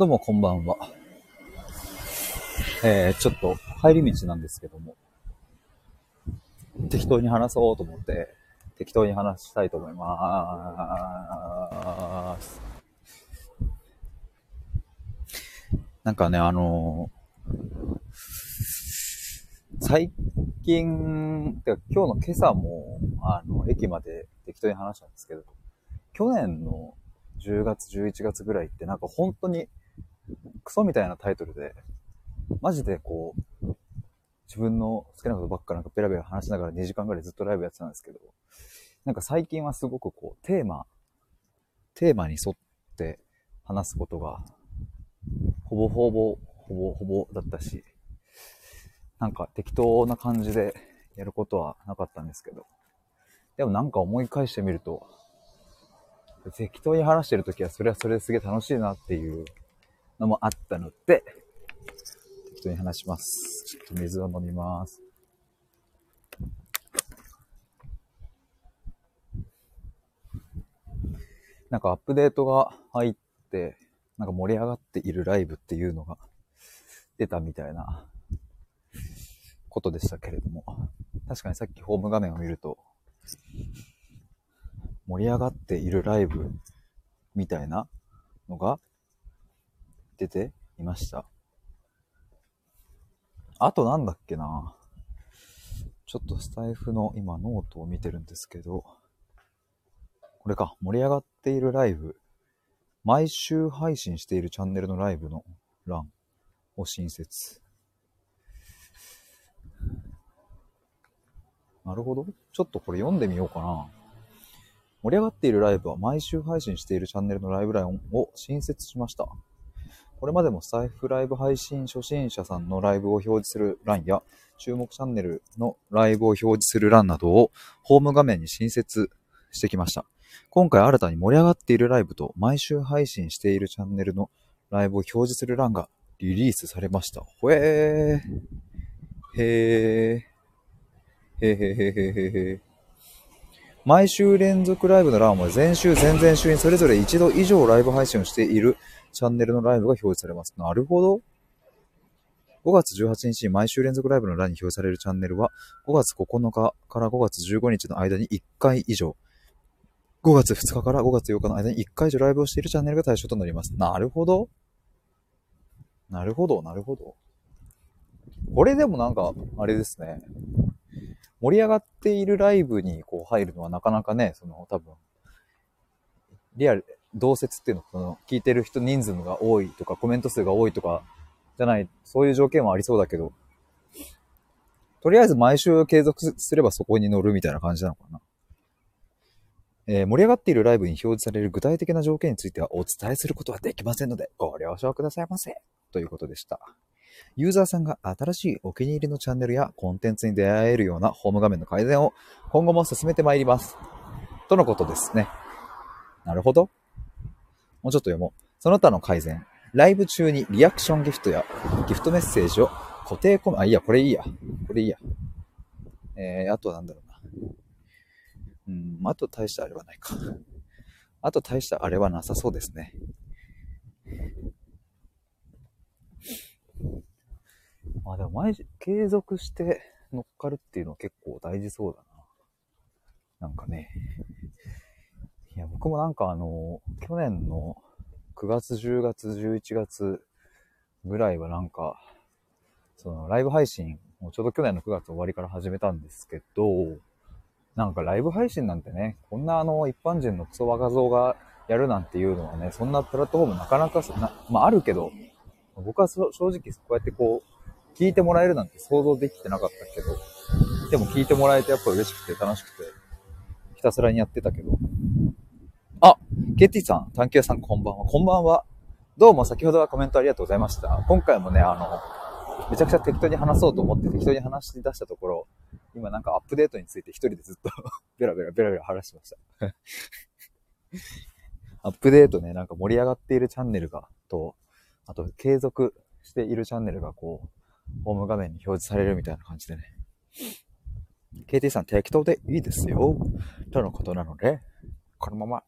どうもこんばんは。えー、ちょっと帰り道なんですけども、適当に話そうと思って、適当に話したいと思いまーす。なんかね、あのー、最近、てか今日の今朝も、あの、駅まで適当に話したんですけど、去年の10月、11月ぐらいってなんか本当にクソみたいなタイトルで、マジでこう、自分の好きなことばっかなんかペラペラ話しながら2時間ぐらいずっとライブやってたんですけど、なんか最近はすごくこう、テーマ、テーマに沿って話すことが、ほぼほぼ、ほぼほぼだったし、なんか適当な感じでやることはなかったんですけど、でもなんか思い返してみると、適当に話してるときはそれはそれですげえ楽しいなっていうのもあったので、適当に話します。ちょっと水を飲みます。なんかアップデートが入って、なんか盛り上がっているライブっていうのが出たみたいなことでしたけれども、確かにさっきホーム画面を見ると、盛り上がっているライブみたいなのが出ていました。あとなんだっけなちょっとスタエフの今ノートを見てるんですけど、これか、盛り上がっているライブ、毎週配信しているチャンネルのライブの欄を新設。なるほど。ちょっとこれ読んでみようかな。盛り上がっているライブは毎週配信しているチャンネルのライブラインを新設しました。これまでもスタイフライブ配信初心者さんのライブを表示する欄や、注目チャンネルのライブを表示する欄などをホーム画面に新設してきました。今回新たに盛り上がっているライブと毎週配信しているチャンネルのライブを表示する欄がリリースされました。ほえー。へー。へーへーへーへーへー。毎週連続ライブの欄は前週、前々週にそれぞれ一度以上ライブ配信をしているチャンネルのライブが表示されます。なるほど。5月18日に毎週連続ライブの欄に表示されるチャンネルは、5月9日から5月15日の間に1回以上、5月2日から5月8日の間に1回以上ライブをしているチャンネルが対象となります。なるほど。なるほど、なるほど。これでもなんか、あれですね。盛り上がっているライブにこう入るのはなかなかね、その多分、リアル、同説っていうの、その、聞いてる人人数が多いとか、コメント数が多いとか、じゃない、そういう条件はありそうだけど、とりあえず毎週継続すればそこに乗るみたいな感じなのかな。えー、盛り上がっているライブに表示される具体的な条件についてはお伝えすることはできませんので、ご了承くださいませ。ということでした。ユーザーさんが新しいお気に入りのチャンネルやコンテンツに出会えるようなホーム画面の改善を今後も進めてまいります。とのことですね。なるほど。もうちょっと読もう。その他の改善。ライブ中にリアクションギフトやギフトメッセージを固定コメ、あ、いいや、これいいや。これいいや。えー、あとはなんだろうな。うん、あと大したあれはないか。あと大したあれはなさそうですね。まあでも毎日継続して乗っかるっていうのは結構大事そうだな。なんかね。いや、僕もなんかあの、去年の9月、10月、11月ぐらいはなんか、そのライブ配信をちょうど去年の9月終わりから始めたんですけど、なんかライブ配信なんてね、こんなあの一般人のクソ画像がやるなんていうのはね、そんなプラットフォームなかなかな、まああるけど、僕は正直こうやってこう、聞いてもらえるなんて想像できてなかったけど、でも聞いてもらえてやっぱ嬉しくて楽しくて、ひたすらにやってたけど、あ、ケティさん、探求さんこんばんは。こんばんは。どうも先ほどはコメントありがとうございました。今回もね、あの、めちゃくちゃ適当に話そうと思って適当に話し出したところ、今なんかアップデートについて一人でずっとベラベラベラベラ話してました アップデートね、なんか盛り上がっているチャンネルが、と、あと継続しているチャンネルがこう、ホーム画面に表示されるみたいな感じでね。KT さん適当でいいですよ。とのことなので、このまま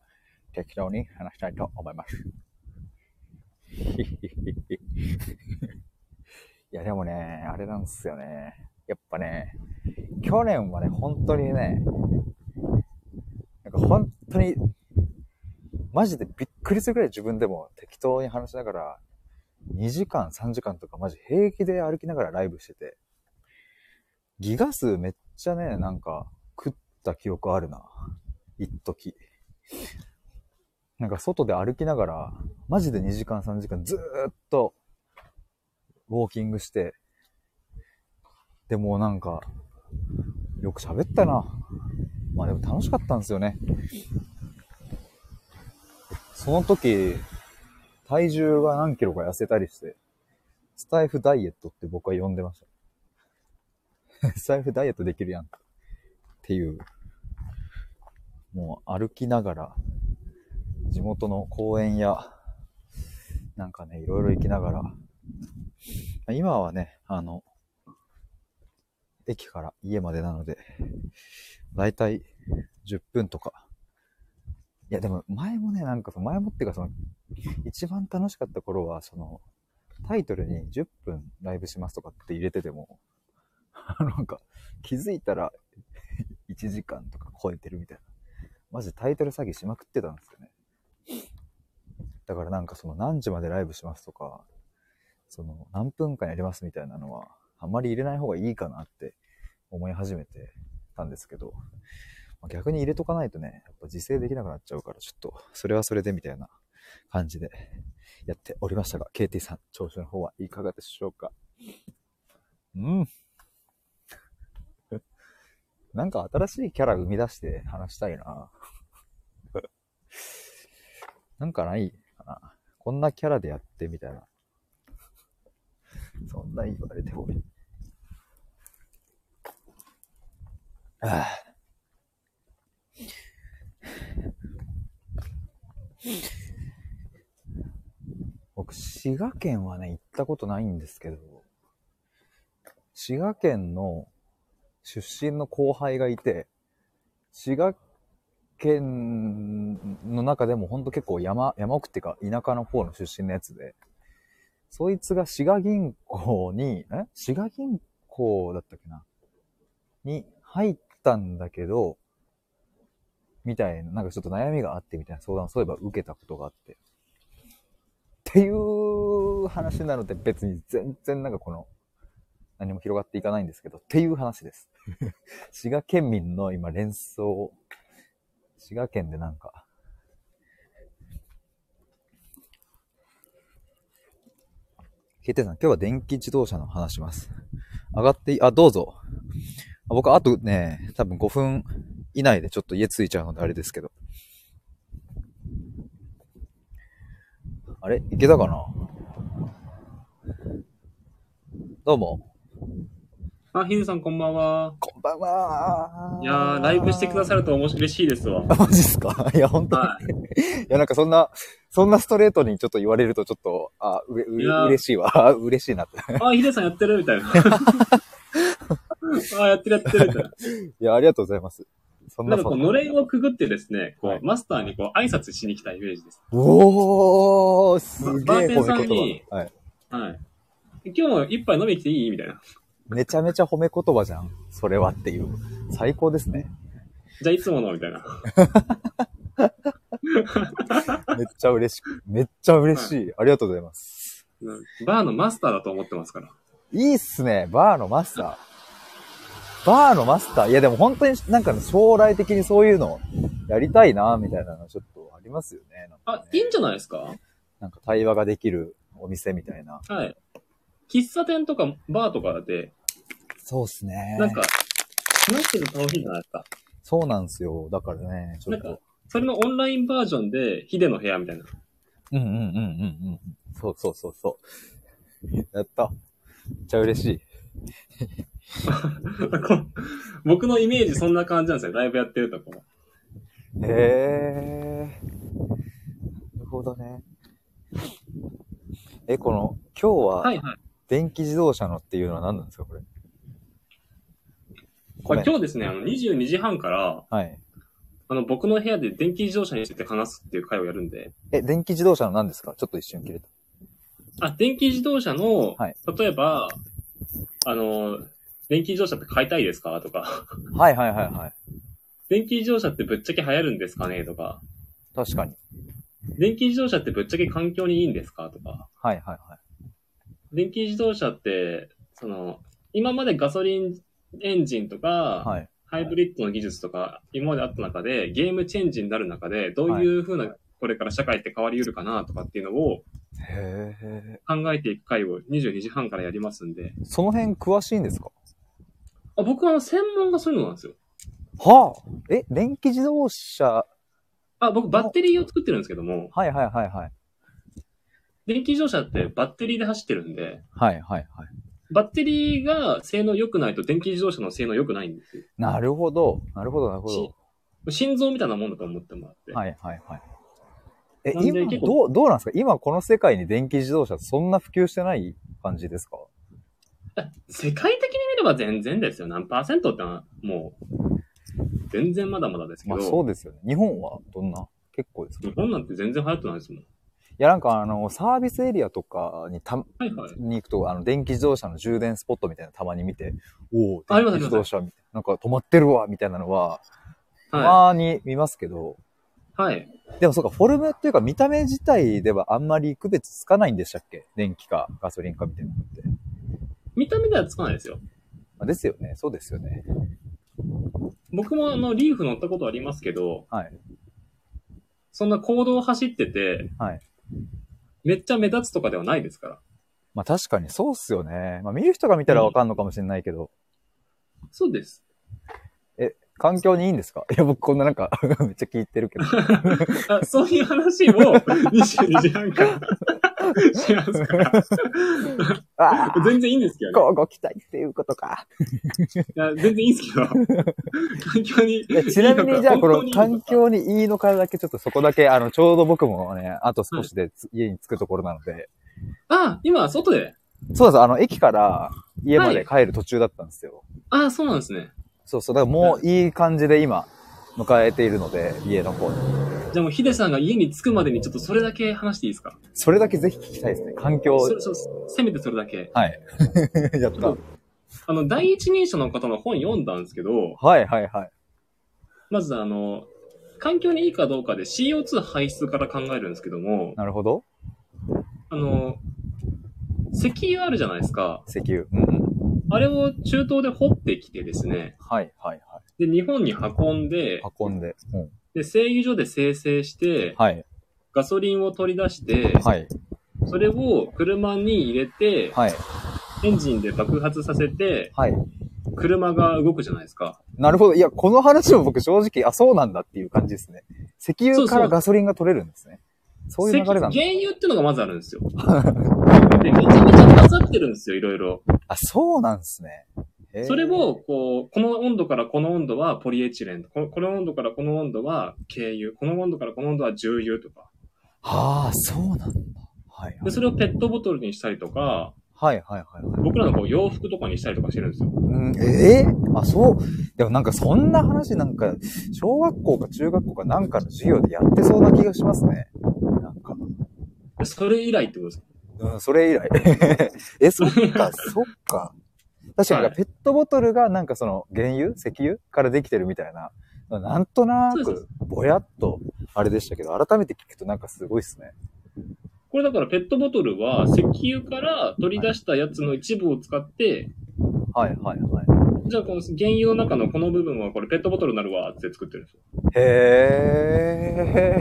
適当に話したいと思います。いや、でもね、あれなんですよね。やっぱね、去年はね、本当にね、なんか本当に、マジでびっくりするくらい自分でも適当に話しながら、2時間、3時間とかマジ平気で歩きながらライブしてて、ギガ数めっちゃね、なんか食った記憶あるな。一時。なんか外で歩きながら、マジで2時間3時間ずーっと、ウォーキングして、でもなんか、よく喋ったな。まあでも楽しかったんですよね。その時、体重が何キロか痩せたりして、スタイフダイエットって僕は呼んでました。スタイフダイエットできるやん。っていう。もう歩きながら、地元の公園や、なんかね、いろいろ行きながら、今はね、あの、駅から家までなので、だいたい10分とか。いや、でも前もね、なんかその前もっていうかその、一番楽しかった頃は、その、タイトルに10分ライブしますとかって入れてても、なんか気づいたら 1時間とか超えてるみたいな。マジタイトル詐欺しまくってたんですよね。だからなんかその何時までライブしますとか、その何分間やりますみたいなのは、あんまり入れない方がいいかなって思い始めてたんですけど、逆に入れとかないとね、やっぱ自制できなくなっちゃうから、ちょっと、それはそれでみたいな感じでやっておりましたが、KT さん、調子の方はいかがでしょうか？うん。なんか新しいキャラ生み出して話したいな。なんかないかな？こんなキャラでやってみたいな。そんな言われてもいい。ああ僕、滋賀県はね、行ったことないんですけど、滋賀県の出身の後輩がいて、滋賀県の中でもほんと結構山、山奥っていうか田舎の方の出身のやつで、そいつが滋賀銀行に、え？滋賀銀行だったっけな？に入ったんだけど、みたいな、なんかちょっと悩みがあってみたいな相談をそういえば受けたことがあって。っていう話なので別に全然なんかこの、何も広がっていかないんですけど、っていう話です。滋賀県民の今連想、滋賀県でなんか、ケイテイさん、今日は電気自動車の話します。上がっていい、あ、どうぞ。あ僕、あとね、多分5分以内でちょっと家着いちゃうのであれですけど。あれ？いけたかな？どうも。あ、ヒデさんこんばんは。こんばんは。いやー、ライブしてくださると面白い嬉しいですわ。あ、マジっすか？いや、本当に。はいや、なんかそんな、そんなストレートにちょっと言われるとちょっと、あ、うれ、ういやー嬉しいわ。嬉しいなって。い。あ、ヒデさんやってる？みたいな。あ、やってるやってるみたいな。いや、ありがとうございます。そんなんなかこう、のれんをくぐってですね、こう、はいマスターにこう、挨拶しに来たイメージです。おー、すげえバーテンさん褒め言に葉。はい。はい。今日も一杯飲みに来ていい？みたいな。めちゃめちゃ褒め言葉じゃん。それはっていう。最高ですね。じゃあいつもの？みたいな。めっちゃ嬉しく。めっちゃ嬉しい。ありがとうございます。うんバーのマスターだと思ってますから。いいっすね。バーのマスター。バーのマスター。いやでも本当になんか将来的にそういうのやりたいな、みたいなのちょっとありますよね。なんあか、いいんじゃないですか？なんか対話ができるお店みたいな。はい。喫茶店とかバーとかで、そうっすね。なんか、話してると楽しいじゃないですか？そうなんですよ。だからね、ちょっとなんか。、それのオンラインバージョンで、ヒデの部屋みたいな。うんうんうんうんうん。そうそうそうそう。やった。めっちゃ嬉しい。僕のイメージそんな感じなんですよ。ライブやってるとこ。へえ。なるほどね。え、この、今日ははいはい。電気自動車のっていうのは何なんですか、これ？これ今日ですね、あの、22時半から、はい。あの、僕の部屋で電気自動車について話すっていう会をやるんで、え、電気自動車の何ですか？ちょっと一瞬切れた。あ、電気自動車の、はい例えば、あの、電気自動車って買いたいですか？とか、はいはいはいはい。電気自動車ってぶっちゃけ流行るんですかね？とか、確かに。電気自動車ってぶっちゃけ環境にいいんですか？とか、はいはいはい。電気自動車って、その、今までガソリンエンジンとか、はい。ハイブリッドの技術とか、今まであった中で、ゲームチェンジになる中で、どういう風な、これから社会って変わり得るかなとかっていうのを。考えていく会を22時半からやりますんで、その辺詳しいんですか？あ僕は専門がそういうのなんですよ。はあえ、電気自動車、あ、僕バッテリーを作ってるんですけども、はいはいはいはい。電気自動車ってバッテリーで走ってるんで、はいはいはい。バッテリーが性能良くないと電気自動車の性能良くないんですよ。なるほど。なるほどなるほど。心臓みたいなもんだと思ってもらって。はいはいはい。え、なんで今、結構どう、どうなんですか？今この世界に電気自動車そんな普及してない感じですか？世界的に見れば全然ですよ。何パーセントってのはもう、全然まだまだですけまど、あそうですよね。日本はどんな？結構ですか？日本なんて全然流行ってないですもん。いやなんかあの、サービスエリアとかにた、はいはい。に行くと、あの、電気自動車の充電スポットみたいなのたまに見て、おお、電気自動車みたいな、なんか止まってるわ、みたいなのは、たはまに見ますけど、い。はい。でもそうか、フォルムっていうか見た目自体ではあんまり区別つかないんでしたっけ？電気かガソリンかみたいなのって。見た目ではつかないですよ。あですよね。そうですよね。僕もあの、リーフ乗ったことありますけど、はい。そんな行動を走ってて、はい。めっちゃ目立つとかではないですから。まあ確かにそうっすよね。まあ見る人が見たらわかんのかもしれないけど、そうです。環境にいいんですか？いや、僕こんななんか、めっちゃ聞いてるけど。あそういう話を22時半から しますから。全然いいんですけどね。こうご期待っていうことか。いや、全然いいんですけど。環境にちなみにじゃあこの環環境にいいのかだけちょっとそこだけ、あの、ちょうど僕もね、あと少しでつ家に着くところなので、あ、今、外で？そうです、あの、駅から家まで帰る途中だったんですよ。あ、そうなんですね。そうそう、だからもういい感じで今、迎えているので、家の方に。じゃあもうヒデさんが家に着くまでにちょっとそれだけ話していいですか？それだけぜひ聞きたいですね。環境。それそうせめてそれだけ。はい。やった。あの、第一人者の方の本読んだんですけど、はいはいはい。まずあの、環境にいいかどうかで CO2 排出から考えるんですけども、なるほど。あの、石油あるじゃないですか。石油。うんうん。あれを中東で掘ってきてですね、はいはいはで、日本に運んでい。、運んで。うん。で、製油所で生成して、はい。ガソリンを取り出して、はい。それを車に入れて、はい。エンジンで爆発させて、はい。車が動くじゃないですか。なるほど。いや、この話も僕正直、あ、そうなんだっていう感じですね。石油からガソリンが取れるんですね。そういう流れなんだ。石原油ってのがまずあるんですよ。で、めちゃめちゃ混ざってるんですよ、いろいろ。あ、そうなんですね。それを、こう、この温度からこの温度はポリエチレン、ここの温度からこの温度は軽油、この温度からこの温度は重油とか。はあ、そうなんだ。はいはで、い。それをペットボトルにしたりとか、はいはいはいはい。僕らのこう洋服とかにしたりとかしてるんですよ。うん、ええあ、そう。でもなんかそんな話なんか、小学校か中学校かなんかの授業でやってそうな気がしますね。なんか。でそれ以来ってことです。うん、それ以来。え、そっか、そっか。確かに、はいペットボトルがなんかその原油石油からできてるみたいな。なんとなく、ぼやっと、あれでしたけど、改めて聞くとなんかすごいっすね。これだからペットボトルは石油から取り出したやつの一部を使って、はいはいはい。じゃあこの原油の中のこの部分はこれペットボトルになるわって作ってるんですよ。へ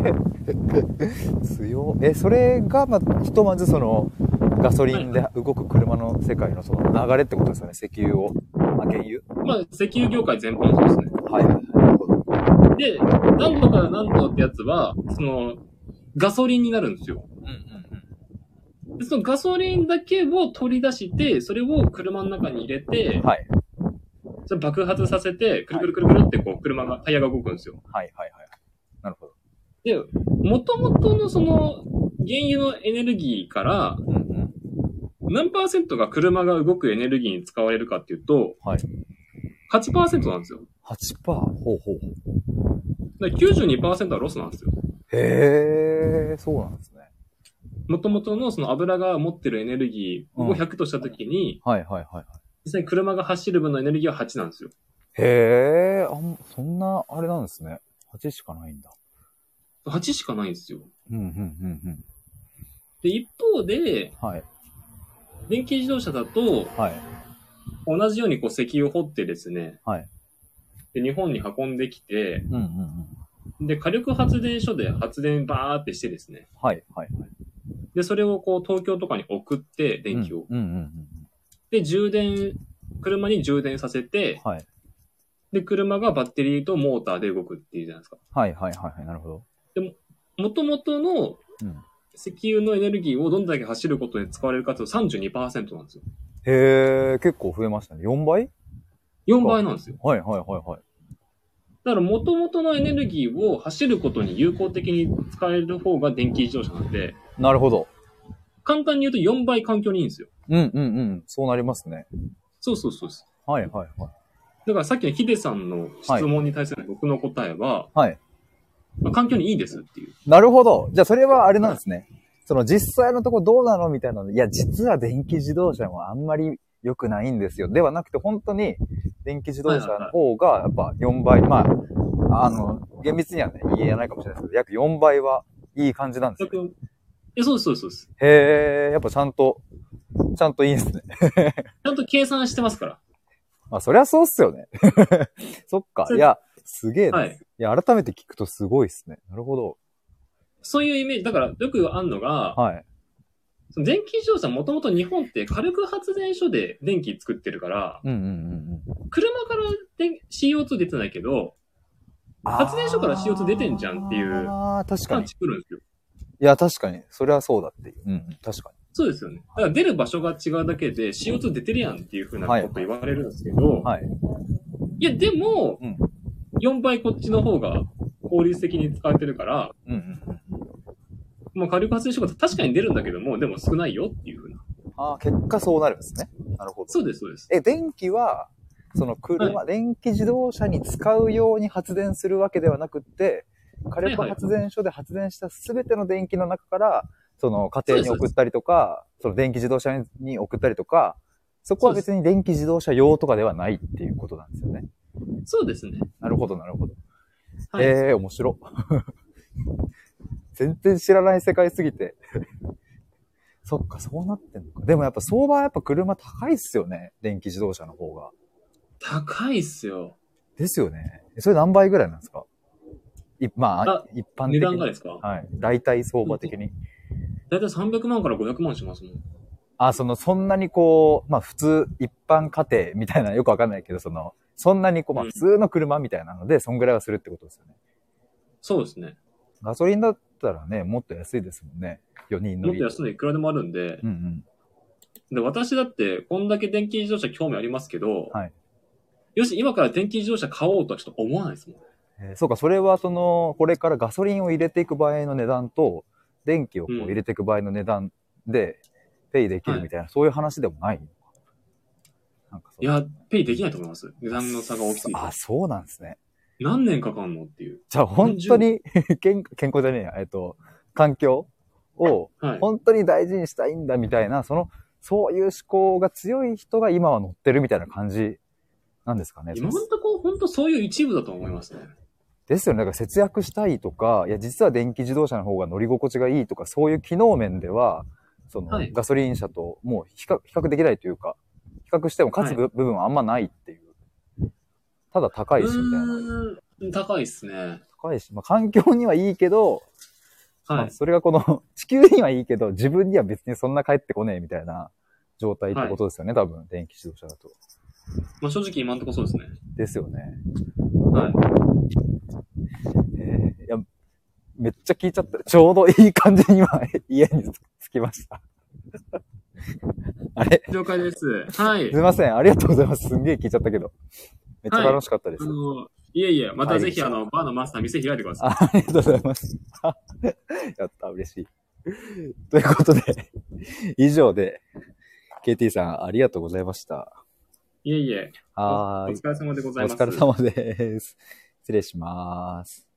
ー。強。え、それが、まあ、ひとまずその、ガソリンで動く車の世界のその流れってことですよね。石油を。あ、原油まあ石油業界全般そうですね。はいはいはい。で、何度から何度ってやつは、その、ガソリンになるんですよ。うんうんでそのガソリンだけを取り出して、それを車の中に入れてうん。、はい。それ爆発させて、くるくるくるくるってこう車が、タイヤが動くんですよ。はいはいはい。なるほど。で、元々のその、原油のエネルギーから、うんうん。何パーセントが車が動くエネルギーに使われるかっていうと、はい。8%なんですよ。8%? ほうほうほう。だから92%はロスなんですよ。へー、そうなんですね。元々のその油が持ってるエネルギーを100としたときに、はいはいはい。実際に車が走る分のエネルギーは8なんですよ。へえ、あんそんな、あれなんですね。8しかないんだ。8しかないんですよ。うん、うん、うん、で、一方で、うん。はい。電気自動車だと、はい。同じようにこう石油を掘ってですね、はい。で日本に運んできて、うん、うん、うん。で、火力発電所で発電バーってしてですね、はい、はい、はい。で、それをこう東京とかに送って、電気を。うん、うん、うんうん。で、充電、車に充電させて、はい。で、車がバッテリーとモーターで動くっていうじゃないですか。はい、はい、はい、はい。なるほど。元々のうん。石油のエネルギーをどんだけ走ることに使われるかというと32%なんですよ。へえ、結構増えましたね。4倍？4倍なんですよ。はい、はい、はい、はい。だから元々のエネルギーを走ることに有効的に使える方が電気自動車なんで、なるほど。簡単に言うと4倍環境にいいんですよ。うん、うん、うん。そうなりますね。そうそうそうです。はい、はい、はい。だからさっきのヒデさんの質問に対する僕の答えは、はい。まあ環境にいいですっていう。なるほど。じゃあ、それはあれなんですね。その実際のとこどうなのみたいなの。いや、実は電気自動車もあんまり良くないんですよ。ではなくて、本当に電気自動車の方が、やっぱ4倍、まあ、あの、厳密にはね、言えないかもしれないですけど、約4倍はいい感じなんですよ。え、そうです、そうです、そうです。へえ、やっぱちゃんと、ちゃんといいんですね。ちゃんと計算してますから。まあ、そりゃそうっすよね。そっか。いや、すげえな。、はいい。や、改めて聞くとすごいっすね。なるほど。そういうイメージ、だからよくあるのが、はい。その電気自動車もともと日本って火力発電所で電気作ってるから、うんうんうんうん。車から電 CO2 出てないけど、発電所から CO2 出てんじゃんっていうああ、確かに。感知来るんですよ。いや、確かに。それはそうだっていう。うん、うん、確かに。そうですよね。だから出る場所が違うだけで CO2 出てるやんっていうふうなこと言われるんですけど、はい。いや、でも、うん4倍こっちの方が効率的に使われてるから、うんうんうん。まあ火力発電所が確かに出るんだけども、でも少ないよっていうふうな。ああ、結果そうなるんですね。なるほど。そうです、そうです。え、電気は、その車、電気自動車に使うように発電するわけではなくって、火力発電所で発電したすべての電気の中から、その家庭に送ったりとか、その電気自動車に送ったりとか、そこは別に電気自動車用とかではないっていうことなんですよね。そうですね。なるほど、なるほど。はい。ええー、面白。全然知らない世界すぎて。そっか、そうなってんのか。でもやっぱ相場はやっぱ車高いっすよね。電気自動車の方が。高いっすよ。ですよね。それ何倍ぐらいなんですか？いまああ、一般的値に。段がですか？はい。大体相場的に。だいたい300万から500万しますもん。あ、その、そんなにこう、まあ普通、一般家庭みたいな、よくわかんないけど、その、そんなにこう、まあうん普通の車みたいなので、そんぐらいはするってことですよね。そうですね。ガソリンだったらね、もっと安いですもんね。4人乗り。もっと安いのいくらでもあるんでう、んうん。で、私だって、こんだけ電気自動車興味ありますけど、はいよし、今から電気自動車買おうとはちょっと思わないですもん。えーそうか、それはその、これからガソリンを入れていく場合の値段と、電気をこううん入れていく場合の値段で、ペイできるみたいな、そういう話でもないなんかいや、ペイできないと思います。値段の差が大きすぎて。あ、そうなんですね。何年かかんのっていう。じゃあ本当に健、健康じゃねえや、えっと、環境をはい。本当に大事にしたいんだみたいな、その、そういう思考が強い人が今は乗ってるみたいな感じなんですかね。今のところ、本当そういう一部だと思いますね。ですよね。だから節約したいとか、いや、実は電気自動車の方が乗り心地がいいとか、そういう機能面では、その、はいガソリン車ともう比較比較できないというか、比較しても勝つ部,、部分はあんまないっていう。ただ高いし、みたいな。高いっすね。高いし、まあ環境にはいいけど、まはい。あそれがこの、地球にはいいけど、自分には別にそんな帰ってこねえみたいな状態ってことですよね、多分、電気自動車だと。まあ正直今のところそうですね。ですよね。はい。えーいや、めっちゃ聞いちゃった。ちょうどいい感じに今、家に着きました。あれ？了解です。はいすい。ません。ありがとうございます。すんげえ聞いちゃったけど。めっちゃ楽しかったです。あの、いえいえ、またぜひ、はいあの、バーのマスター店開いてください。あありがとうございます。やった、嬉しい。ということで、以上で、KT さんありがとうございました。いえいえ、おはーい。疲れ様でございます。お疲れ様です。失礼します。